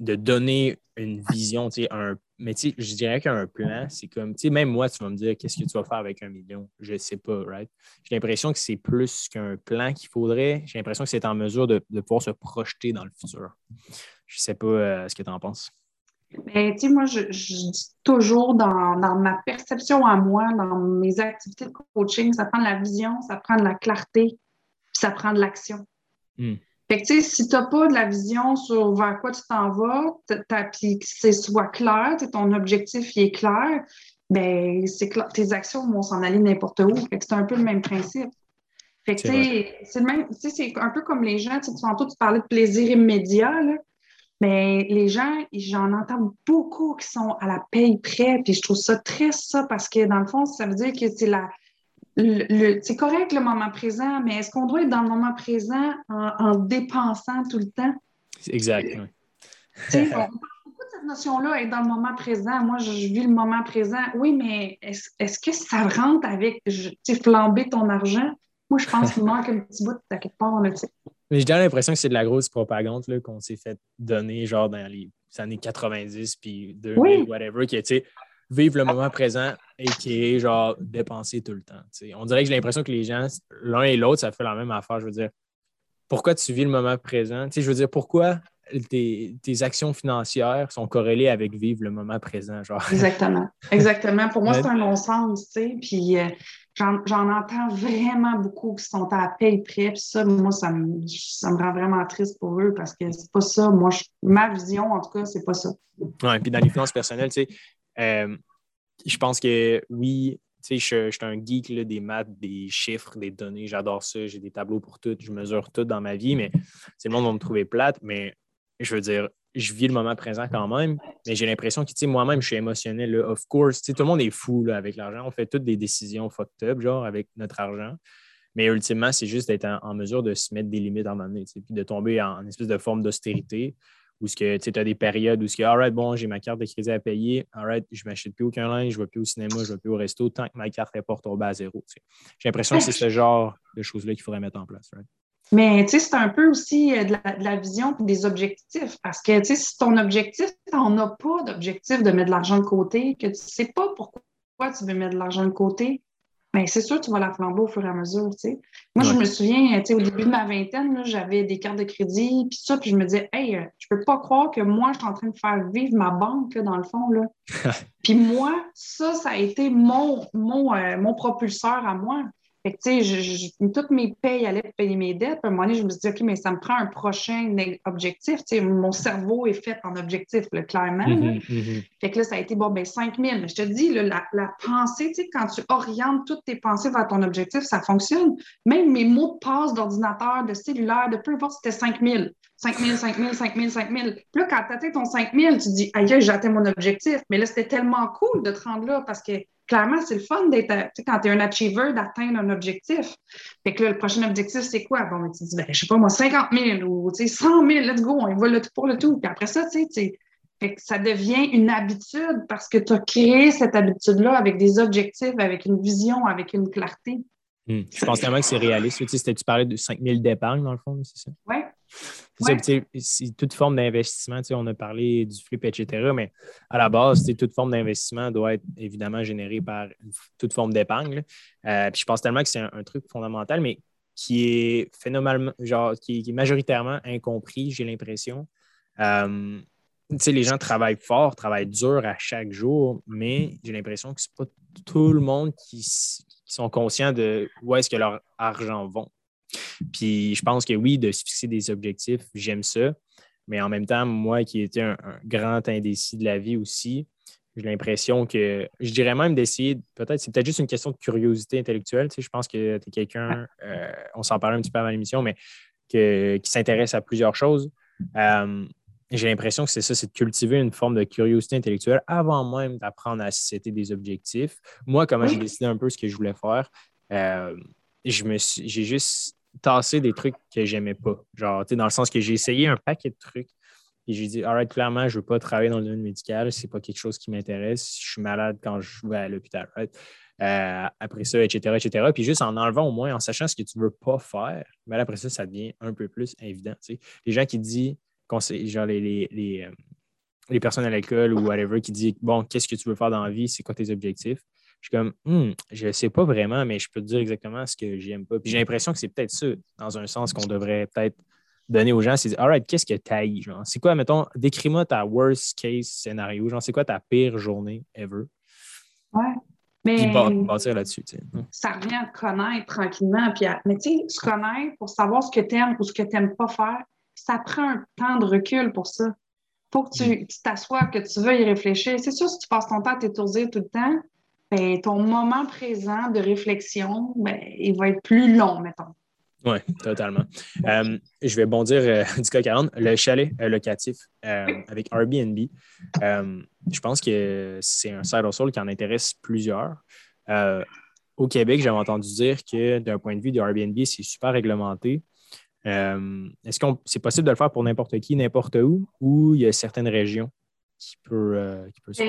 de donner une vision, tu sais, un mais tu je dirais qu'un plan, c'est comme, tu sais, même moi, tu vas me dire qu'est-ce que tu vas faire avec un million? Je ne sais pas, right? J'ai l'impression que c'est plus qu'un plan qu'il faudrait. J'ai l'impression que c'est en mesure de, pouvoir se projeter dans le futur. Je ne sais pas euh, ce que tu en penses. Mais ben, tu sais, moi, je, dis toujours dans, ma perception à moi, dans mes activités de coaching, ça prend de la vision, ça prend de la clarté, puis ça prend de l'action. Hmm. Fait que, tu sais, si tu n'as pas de la vision sur vers quoi tu t'en vas, puis que c'est soit clair, ton objectif est clair, ben c'est clair, tes actions vont s'en aller n'importe où. Fait que c'est un peu le même principe. Fait que, tu sais, c'est le même, tu sais, c'est un peu comme les gens, tu sais, tantôt, tu parlais de plaisir immédiat, là. Mais les gens, j'en entends beaucoup qui sont à la paye près, puis je trouve ça très ça parce que dans le fond, ça veut dire que c'est la, c'est correct le moment présent, mais est-ce qu'on doit être dans le moment présent en, dépensant tout le temps? Exact. on parle beaucoup de cette notion-là, être dans le moment présent. Moi, je, vis le moment présent. Oui, mais est-ce que ça rentre avec flamber ton argent? Moi, je pense qu'il manque un petit bout de quelque part. Là, mais j'ai l'impression que c'est de la grosse propagande qu'on s'est fait donner genre dans les années 90 puis 2000, whatever, qui est, vivre le moment présent et qui est genre dépenser tout le temps. On dirait que j'ai l'impression que les gens, l'un et l'autre, ça fait la même affaire. Je veux dire, pourquoi tu vis le moment présent? je veux dire, pourquoi tes, actions financières sont corrélées avec vivre le moment présent? Genre? Exactement. Exactement. Pour moi, c'est un non-sens. Puis euh, j'en entends vraiment beaucoup qui sont à paye près. Puis ça, moi, ça me, ça me rend vraiment triste pour eux parce que c'est pas ça. Moi, ma vision, en tout cas, c'est pas ça. Oui, puis dans les finances personnelles, tu sais, euh, je pense que oui, tu sais, je, suis un geek des maths, des chiffres, des données. J'adore ça. J'ai des tableaux pour tout. Je mesure tout dans ma vie, mais c'est le monde va me trouver plate. Mais je veux dire, je vis le moment présent quand même. Mais j'ai l'impression que, moi-même, je suis émotionnel. Of course, tout le monde est fou avec l'argent. On fait toutes des décisions fucked up, genre, avec notre argent. Mais ultimement, c'est juste d'être en, mesure de se mettre des limites à un moment donné, puis de tomber en espèce de forme d'austérité où tu as des périodes où, all right, bon, j'ai ma carte de crédit à payer, all right, je ne m'achète plus aucun linge, je ne vais plus au cinéma, je ne vais plus au resto, tant que ma carte n'est pas retombée à zéro. J'ai l'impression que c'est ce genre de choses-là qu'il faudrait mettre en place. Mais tu sais, c'est un peu aussi euh, de la, vision et des objectifs. Parce que si ton objectif, n'en as pas d'objectif de mettre de l'argent de côté, que tu ne sais pas pourquoi tu veux mettre de l'argent de côté, ben, c'est sûr que tu vas la flamber au fur et à mesure. Moi, je me souviens, au début de ma vingtaine, j'avais des cartes de crédit, puis ça, puis je me disais, hey, euh, je peux pas croire que moi, je suis en train de faire vivre ma banque, dans le fond. Là. puis moi, ça, ça a été mon, mon, euh, mon propulseur à moi. Fait que, tu sais, toutes mes payes allaient payer mes dettes. à un moment donné, je me suis dit, OK, mais ça me prend un prochain objectif. Tu sais, mon cerveau est fait en objectif, le clairement. Mm-hmm, mm-hmm. Fait que là, ça a été, bon, ben 5 000. Mais je te dis, la, la, pensée, tu sais, quand tu orientes toutes tes pensées vers ton objectif, ça fonctionne. Même mes mots de passe d'ordinateur, de cellulaire, de peu importe, c'était 5 000. 5 000, 5 000, 5 000, 5 000. Puis là, quand tu atteins ton 5 000, tu te dis, aïe, j'ai atteint mon objectif. Mais là, c'était tellement cool de te rendre là parce que clairement, c'est le fun d'être, quand tu es un achiever, d'atteindre un objectif. Fait que là, le prochain objectif, c'est quoi? Bon, tu te dis, ben, je sais pas, moi, 50 000 ou 100 000, let's go, on y va le tout pour le tout. Puis après ça, tu sais, ça devient une habitude parce que tu as créé cette habitude-là avec des objectifs, avec une vision, avec une clarté. Hmm. Je pense vraiment que c'est réaliste. Tu, sais, tu parlais de 5 000 d'épargne, dans le fond, c'est ça? Oui. C'est toute forme d'investissement. On a parlé du flip, etc. Mais à la base, toute forme d'investissement doit être évidemment générée par toute forme d'épargne. Euh, puis je pense tellement que c'est un, truc fondamental, mais qui est phénoménalement, genre, qui, est majoritairement incompris, j'ai l'impression. Euh, les gens travaillent fort, travaillent dur à chaque jour, mais j'ai l'impression que ce n'est pas tout le monde qui, qui sont conscients de où est-ce que leur argent va. Puis je pense que oui, de se fixer des objectifs, j'aime ça. Mais en même temps, moi qui étais un, grand indécis de la vie aussi, j'ai l'impression que je dirais même d'essayer, peut-être, c'est peut-être juste une question de curiosité intellectuelle. Tu sais, je pense que tu es quelqu'un, euh, on s'en parlait un petit peu avant l'émission, mais qui s'intéresse à plusieurs choses. Euh, j'ai l'impression que c'est ça, c'est de cultiver une forme de curiosité intellectuelle avant même d'apprendre à citer des objectifs. Moi, comment j'ai décidé un peu ce que je voulais faire, euh, j'ai juste tassé des trucs que j'aimais pas. Genre, dans le sens que j'ai essayé un paquet de trucs et j'ai dit, alright, clairement, je ne veux pas travailler dans le domaine médical, c'est pas quelque chose qui m'intéresse. Je suis malade quand je vais à l'hôpital, euh, après ça, etc., etc. Puis juste en enlevant au moins, en sachant ce que tu ne veux pas faire, mais après ça, ça devient un peu plus évident. Les gens qui disent, genre les, les, euh, les, personnes à l'école ou whatever qui disent Bon, qu'est-ce que tu veux faire dans la vie, c'est quoi tes objectifs? Je suis comme hmm, je ne sais pas vraiment, mais je peux te dire exactement ce que j'aime pas. Puis j'ai l'impression que c'est peut-être ça, dans un sens qu'on devrait peut-être donner aux gens, c'est dire Alright, qu'est-ce que tu as Genre, c'est quoi, mettons, décris-moi ta worst case scénario, genre, c'est quoi ta pire journée ever? Ouais. Mais Puis bâtir là-dessus. Ça revient à te connaître tranquillement. Puis Mais tu sais, se connaître pour savoir ce que tu aimes ou ce que tu n'aimes pas faire, ça prend un temps de recul pour ça. Faut que tu t'assoies, que tu veuilles y réfléchir. C'est sûr, si tu passes ton temps à t'étourdir tout le temps, ben, ton moment présent de réflexion, ben, il va être plus long, mettons. Oui, totalement. Euh, je vais bondir euh, du cas 40. Le chalet euh, locatif avec Airbnb, je pense que c'est un side hustle qui en intéresse plusieurs. au Québec, j'avais entendu dire que d'un point de vue de Airbnb, c'est super réglementé. Euh, est-ce que c'est possible de le faire pour n'importe qui, n'importe où, ou il y a certaines régions qui peuvent euh, se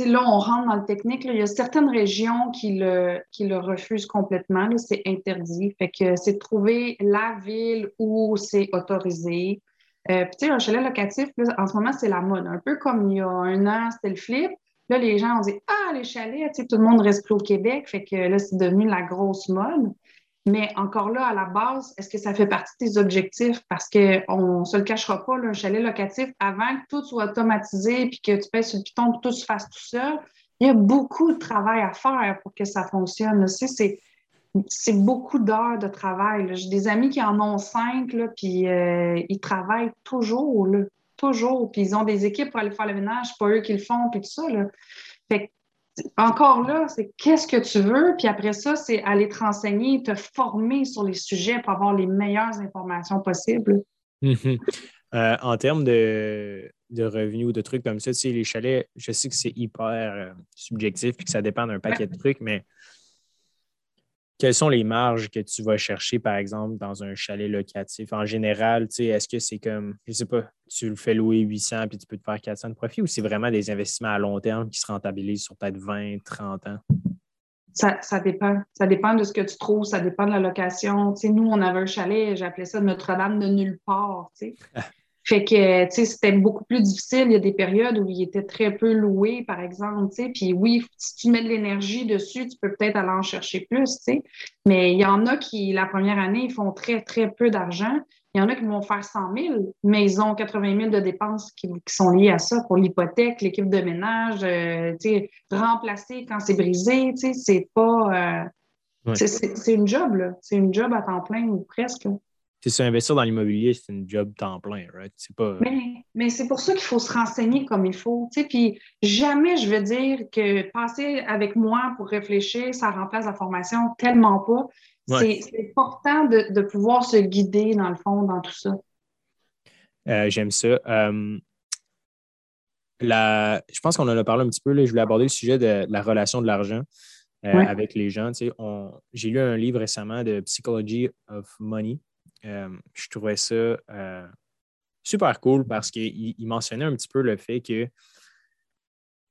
là, on rentre dans le technique. il y a certaines régions qui le, qui le refusent complètement. C'est interdit. Fait que c'est de trouver la ville où c'est autorisé. Euh, puis, tu sais, un chalet locatif, en ce moment, c'est la mode. Un peu comme il y a un an, c'était le flip. Là, les gens ont dit Ah, les chalets, tu sais, tout le monde reste plus au Québec. Fait que là, c'est devenu la grosse mode. Mais encore là, à la base, est-ce que ça fait partie de tes objectifs? Parce qu'on ne se le cachera pas, un chalet locatif, avant que tout soit automatisé et que tu pèses sur le piton que tout se fasse tout seul, il y a beaucoup de travail à faire pour que ça fonctionne. c'est, beaucoup d'heures de travail. J'ai des amis qui en ont cinq, là, puis euh, ils travaillent toujours, là, toujours. Puis ils ont des équipes pour aller faire le ménage, pas eux qui le font, puis tout ça. Là. Encore là, c'est qu'est-ce que tu veux, puis après ça, c'est aller te renseigner, te former sur les sujets pour avoir les meilleures informations possibles. Mhm. Euh, en termes de, revenus ou de trucs comme ça, tu sais, les chalets, je sais que c'est hyper euh, subjectif et que ça dépend d'un paquet de trucs, mais quelles sont les marges que tu vas chercher, par exemple, dans un chalet locatif? En général, est-ce que c'est comme, je ne sais pas, tu le fais louer 800 puis tu peux te faire 400 de profit ou c'est vraiment des investissements à long terme qui se rentabilisent sur peut-être 20, 30 ans? Ça, dépend. Ça dépend de ce que tu trouves, ça dépend de la location. nous, on avait un chalet, j'appelais ça Notre-Dame de nulle part. Fait que, tu sais, c'était beaucoup plus difficile. Il y a des périodes où il était très peu loué, par exemple, tu sais. Puis oui, si tu mets de l'énergie dessus, tu peux peut-être aller en chercher plus, tu sais. Mais il y en a qui, la première année, ils font très, très peu d'argent. Il y en a qui vont faire 100 000, mais ils ont 80 000 de dépenses qui, sont liées à ça pour l'hypothèque, l'équipe de ménage, euh, tu sais, remplacer quand c'est brisé, tu sais, c'est pas... Euh, c'est une job, là. C'est une job à temps plein ou presque c'est investir dans l'immobilier, c'est une job temps plein, right? C'est pas... Mais, c'est pour ça qu'il faut se renseigner comme il faut. Puis jamais je veux dire que passer avec moi pour réfléchir, ça remplace la formation, tellement pas. C'est important de, pouvoir se guider, dans le fond, dans tout ça. Euh, j'aime ça. Euh, je pense qu'on en a parlé un petit peu. Là, je voulais aborder le sujet de, la relation de l'argent. Euh, avec les gens. J'ai lu un livre récemment de Psychology of Money euh, je trouvais ça euh, super cool parce qu'il mentionnait un petit peu le fait que,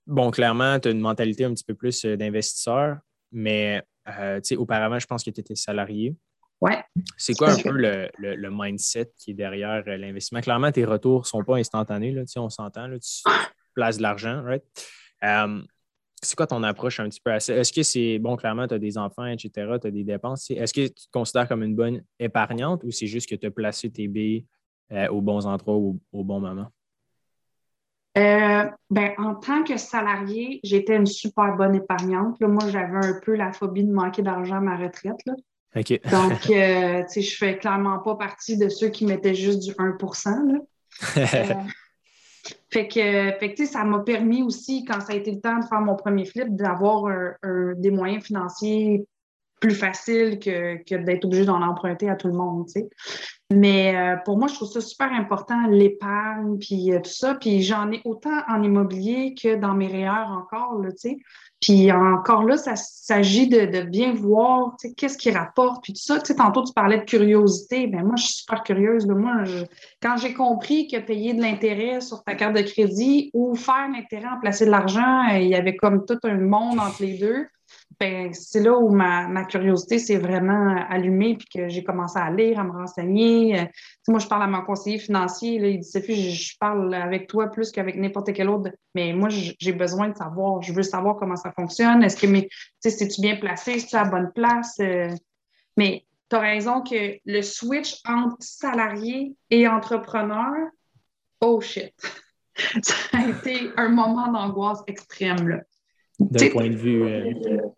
bon, clairement, tu as une mentalité un petit peu plus euh, d'investisseur, mais auparavant, je pense que tu étais salarié. Ouais. C'est quoi un peu le, mindset qui est derrière l'investissement? Clairement, tes retours ne sont pas instantanés, là, on s'entend, tu places de l'argent, right? C'est quoi ton approche un petit peu à ça? Est-ce que c'est, bon, clairement, tu as des enfants, etc., tu as des dépenses. Est-ce que tu te considères comme une bonne épargnante ou c'est juste que tu as placé tes billes euh, aux bons endroits au, au bon moment? Euh, ben, en tant que salarié, j'étais une super bonne épargnante. moi, j'avais un peu la phobie de manquer d'argent à ma retraite. Là. Donc, euh, tu sais, je fais clairement pas partie de ceux qui mettaient juste du 1 là. Fait que, ça m'a permis aussi, quand ça a été le temps de faire mon premier flip, d'avoir des moyens financiers plus faciles que, d'être obligé d'en emprunter à tout le monde. Mais euh, pour moi, je trouve ça super important, l'épargne, puis euh, tout ça. Puis j'en ai autant en immobilier que dans mes REER encore, tu sais. Puis encore là, ça s'agit de, bien voir qu'est-ce qui rapporte, puis tout ça. Tu sais, tantôt, tu parlais de curiosité. Bien, moi, je suis super curieuse. Moi, quand j'ai compris que payer de l'intérêt sur ta carte de crédit ou faire l'intérêt en placer de l'argent, il y avait comme tout un monde entre les deux. Ben, c'est là où ma, curiosité s'est vraiment allumée, puis que j'ai commencé à lire, à me renseigner. Euh, moi, je parle à mon conseiller financier, il dit Sophie, je, parle avec toi plus qu'avec n'importe quel autre, mais moi, j'ai besoin de savoir, je veux savoir comment ça fonctionne. Est-ce que mes, c'est-tu bien placé, est-ce tu à la bonne place? Euh? mais tu as raison que le switch entre salarié et entrepreneur, oh shit! ça a été un moment d'angoisse extrême. Là. D'un point de vue. Euh...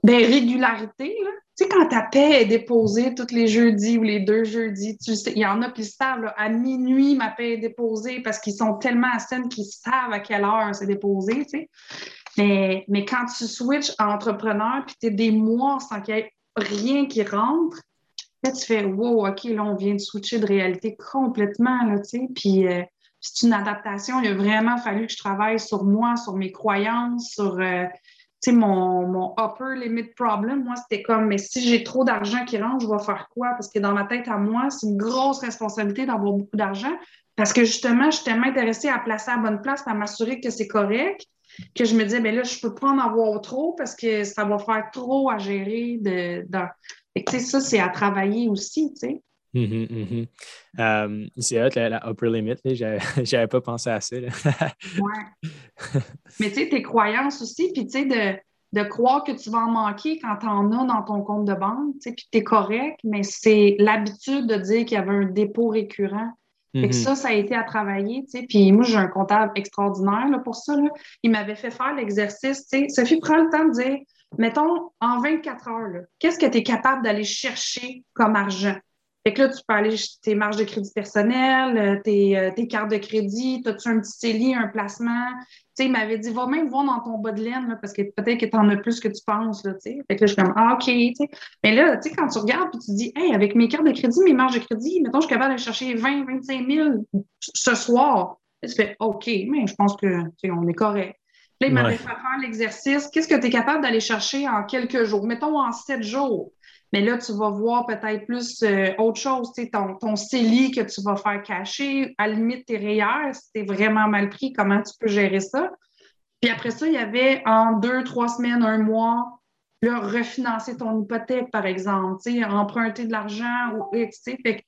Ben, régularité, là. Tu sais, quand ta paix est déposée tous les jeudis ou les deux jeudis, tu sais, il y en a qui savent, à minuit, ma paix est déposée parce qu'ils sont tellement à scène qu'ils savent à quelle heure c'est déposé, tu sais. Mais, mais quand tu switches entrepreneur, puis tu es des mois sans qu'il y ait rien qui rentre, là, tu fais, wow, OK, là, on vient de switcher de réalité complètement, là, tu sais. Puis, euh, c'est une adaptation. Il a vraiment fallu que je travaille sur moi, sur mes croyances, sur. Euh, mon, mon upper limit problem, moi, c'était comme, mais si j'ai trop d'argent qui rentre, je vais faire quoi? Parce que dans ma tête à moi, c'est une grosse responsabilité d'avoir beaucoup d'argent. Parce que justement, je suis tellement intéressée à placer à la bonne place, à m'assurer que c'est correct, que je me disais, ben là, je ne peux pas en avoir trop parce que ça va faire trop à gérer. De, de... ça, c'est à travailler aussi, tu sais. Mm-hmm, mm-hmm. Euh, c'est hot, la, upper limit. J'avais pas pensé à ça. ouais. Mais tu sais, tes croyances aussi, puis tu sais, de, de, croire que tu vas en manquer quand tu en as dans ton compte de banque, tu sais, puis tu es correct, mais c'est l'habitude de dire qu'il y avait un dépôt récurrent. Mm-hmm. ça, ça a été à travailler, tu sais. Puis moi, j'ai un comptable extraordinaire là, pour ça. Là. Il m'avait fait faire l'exercice, tu sais. Sophie, prends le temps de dire, mettons, en 24 heures, qu'est-ce que tu es capable d'aller chercher comme argent? Fait que là, tu peux aller tes marges de crédit personnelles, euh, tes, euh, tes cartes de crédit, as-tu un petit CELI, un placement? Tu sais, il m'avait dit, va même voir dans ton bas de laine, là, parce que peut-être que tu en as plus que tu penses, là, tu sais. Fait que là, je suis comme, ah, OK, tu sais. Mais là, tu sais, quand tu regardes puis tu dis, hey, avec mes cartes de crédit, mes marges de crédit, mettons, je suis capable d'aller chercher 20, 25 000 ce soir. tu fais, OK, mais je pense que, tu sais, on est correct. Là, il m'avait fait faire l'exercice. Qu'est-ce que tu es capable d'aller chercher en quelques jours? Mettons en sept jours. Mais là, tu vas voir peut-être plus euh, autre chose, ton, ton CELI que tu vas faire cacher, à la limite tes rayures, si tu vraiment mal pris, comment tu peux gérer ça? Puis après ça, il y avait en deux, trois semaines, un mois, refinancer ton hypothèque, par exemple, emprunter de l'argent ou Fait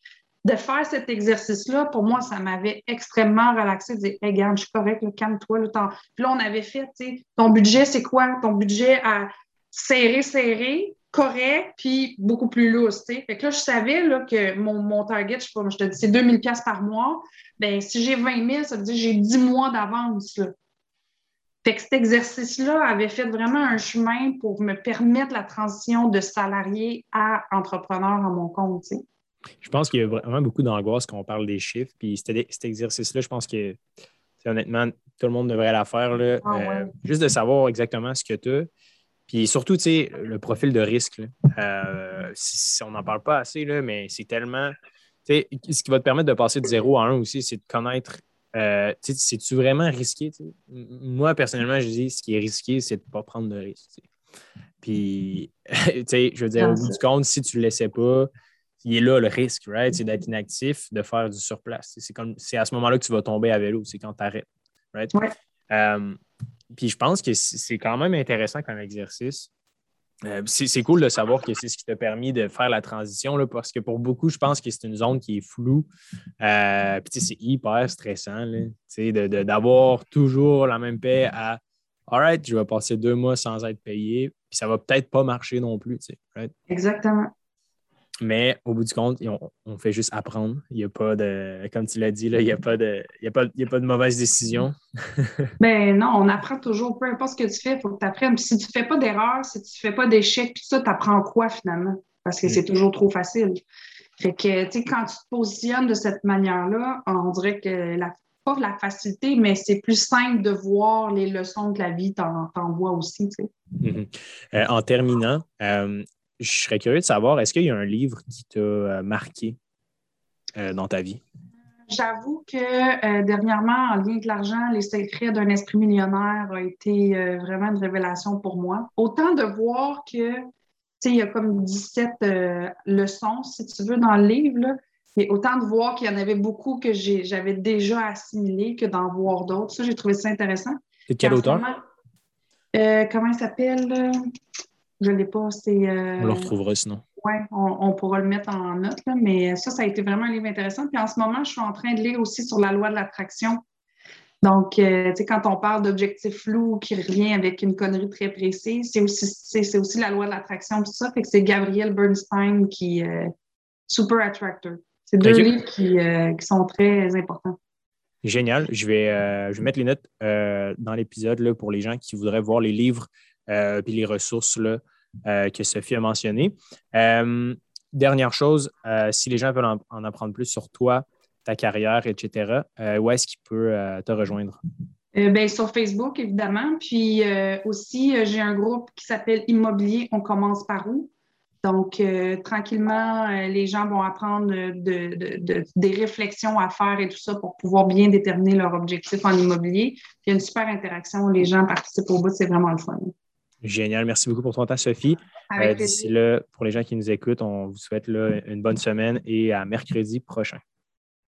de faire cet exercice-là, pour moi, ça m'avait extrêmement relaxé. De dire, hey, regarde, je suis correct, calme-toi. Le temps. Puis là, on avait fait, tu sais, ton budget, c'est quoi? Ton budget à serrer, serrer, correct, puis beaucoup plus lousse. Fait que là, je savais là, que mon, mon target, je, je te dis, c'est 2000 pièces par mois. Ben, si j'ai 20 000, ça veut dire que j'ai 10 mois d'avance. Fait que cet exercice-là avait fait vraiment un chemin pour me permettre la transition de salarié à entrepreneur à mon compte. Je pense qu'il y a vraiment beaucoup d'angoisse quand on parle des chiffres. Puis cet exercice-là, je pense que honnêtement, tout le monde devrait la faire. Là, ah euh, juste de savoir exactement ce que tu as. Puis surtout, tu sais, le profil de risque. Euh, on n'en parle pas assez, là, mais c'est tellement. Ce qui va te permettre de passer de 0 à 1 aussi, c'est de connaître. Euh, c'est-tu vraiment risqué? Moi, personnellement, je dis ce qui est risqué, c'est de ne pas prendre de risque. Puis, je veux dire, au bout du compte, si tu ne le laissais pas, il est là le risque, right? C'est d'être inactif, de faire du surplace. C'est à ce moment-là que tu vas tomber à vélo, c'est quand tu arrêtes. Right? Euh, puis je pense que c'est quand même intéressant comme exercice. Euh, c'est cool de savoir que c'est ce qui t'a permis de faire la transition, là, parce que pour beaucoup, je pense que c'est une zone qui est floue. Euh, puis c'est hyper stressant d'avoir toujours la même paix à All right, je vais passer deux mois sans être payé, puis ça va peut-être pas marcher non plus. Exactement. Mais au bout du compte, on, fait juste apprendre. Il n'y a pas de, comme tu l'as dit, là, il n'y a, pas de, il a, pas, il a pas de mauvaise décision. ben non, on apprend toujours. Peu importe ce que tu fais, il faut que tu apprennes. si tu ne fais pas d'erreur, si tu ne fais pas d'échec, tout ça, tu apprends quoi finalement? Parce que c'est mm. toujours trop facile. Fait que, tu sais, quand tu te positionnes de cette manière-là, on dirait que la, pas la facilité, mais c'est plus simple de voir les leçons que la vie t'envoie aussi. Tu sais. Mm-hmm. Euh, en terminant, euh, je serais curieux de savoir, est-ce qu'il y a un livre qui t'a euh, marqué euh, dans ta vie? J'avoue que euh, dernièrement, en lien avec l'argent, Les secrets d'un esprit millionnaire a été vraiment une révélation pour moi. Autant de voir que, tu sais, il y a comme 17 leçons, si tu veux, dans le livre, là, autant de voir qu'il y en avait beaucoup que j'avais déjà assimilé que d'en voir d'autres. Ça, j'ai trouvé ça intéressant. C'est quel auteur? comment il s'appelle? Je ne l'ai pas. C'est, euh, on le retrouvera sinon. Oui, on, pourra le mettre en note, mais ça, ça a été vraiment un livre intéressant. Puis en ce moment, je suis en train de lire aussi sur la loi de l'attraction. Donc, euh, tu sais, quand on parle d'objectifs flous qui revient avec une connerie très précise, c'est aussi, c'est, aussi la loi de l'attraction, tout ça. Fait que c'est Gabriel Bernstein qui est euh, Super Attractor. C'est deux livres qui, qui, sont très importants. Génial. Je vais, je vais mettre les notes dans l'épisode pour les gens qui voudraient voir les livres puis les ressources là, euh, que Sophie a mentionnées. Euh, dernière chose, si les gens veulent en, apprendre plus sur toi, ta carrière, etc., où est-ce qu'ils peuvent te rejoindre? Ben, sur Facebook, évidemment. Puis aussi, j'ai un groupe qui s'appelle Immobilier, on commence par où? Donc, tranquillement, les gens vont apprendre des réflexions à faire et tout ça pour pouvoir bien déterminer leur objectif en immobilier. il y a une super interaction, les gens participent au bout, c'est vraiment le fun. Génial. Merci beaucoup pour ton temps, Sophie. Euh, d'ici là, pour les gens qui nous écoutent, on vous souhaite une bonne semaine et à mercredi prochain.